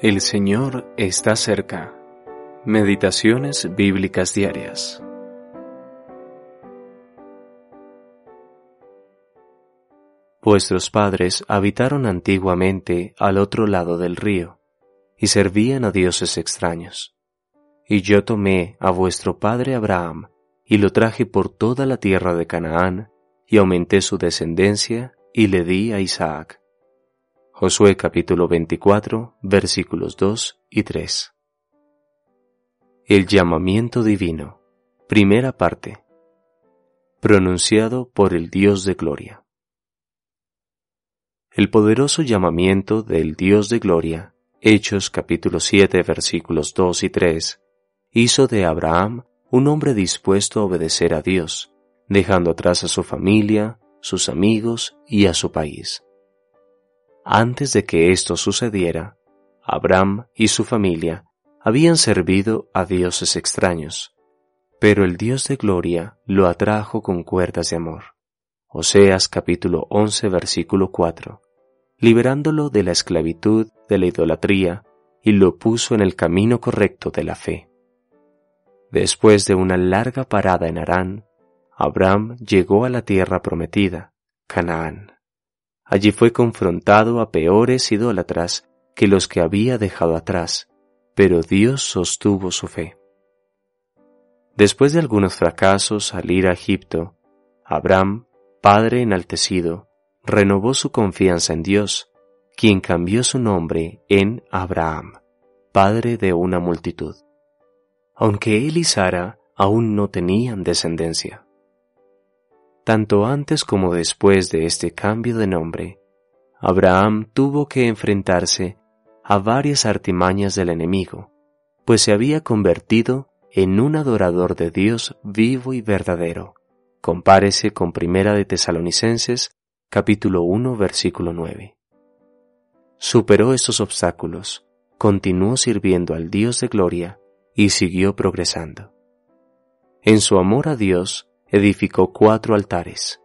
El Señor está cerca. Meditaciones bíblicas diarias. Vuestros padres habitaron antiguamente al otro lado del río y servían a dioses extraños. Y yo tomé a vuestro padre Abraham y lo traje por toda la tierra de Canaán y aumenté su descendencia y le di a Isaac Josué capítulo 24 versículos 2 y 3. El llamamiento divino. Primera parte. Pronunciado por el Dios de Gloria. El poderoso llamamiento del Dios de Gloria, Hechos capítulo 7 versículos 2 y 3, hizo de Abraham un hombre dispuesto a obedecer a Dios, dejando atrás a su familia, sus amigos y a su país. Antes de que esto sucediera, Abraham y su familia habían servido a dioses extraños, pero el Dios de gloria lo atrajo con cuerdas de amor. Oseas capítulo 11 versículo 4, liberándolo de la esclavitud de la idolatría y lo puso en el camino correcto de la fe. Después de una larga parada en Harán, Abraham llegó a la tierra prometida, Canaán. Allí fue confrontado a peores idólatras que los que había dejado atrás, pero Dios sostuvo su fe. Después de algunos fracasos al ir a Egipto, Abraham, padre enaltecido, renovó su confianza en Dios, quien cambió su nombre en Abraham, padre de una multitud, aunque él y Sara aún no tenían descendencia. Tanto antes como después de este cambio de nombre, Abraham tuvo que enfrentarse a varias artimañas del enemigo, pues se había convertido en un adorador de Dios vivo y verdadero. Compárese con Primera de Tesalonicenses, capítulo 1, versículo 9. Superó estos obstáculos, continuó sirviendo al Dios de gloria y siguió progresando. En su amor a Dios, edificó cuatro altares.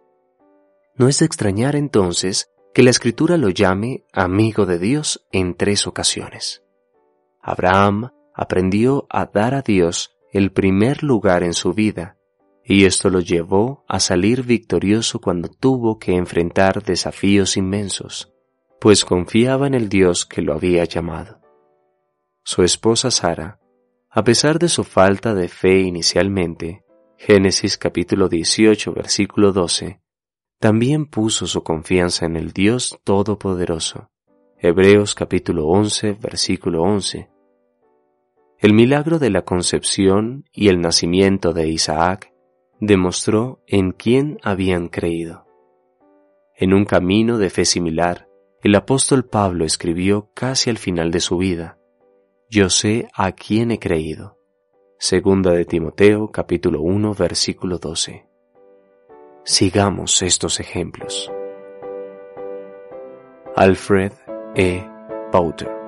No es de extrañar entonces que la escritura lo llame amigo de Dios en tres ocasiones. Abraham aprendió a dar a Dios el primer lugar en su vida, y esto lo llevó a salir victorioso cuando tuvo que enfrentar desafíos inmensos, pues confiaba en el Dios que lo había llamado. Su esposa Sara, a pesar de su falta de fe inicialmente, Génesis capítulo 18 versículo 12, también puso su confianza en el Dios Todopoderoso. Hebreos capítulo 11 versículo 11. El milagro de la concepción y el nacimiento de Isaac demostró en quién habían creído. En un camino de fe similar, el apóstol Pablo escribió casi al final de su vida, Yo sé a quién he creído Segunda de Timoteo capítulo 1 versículo 12. Sigamos estos ejemplos. Alfred E. Pauter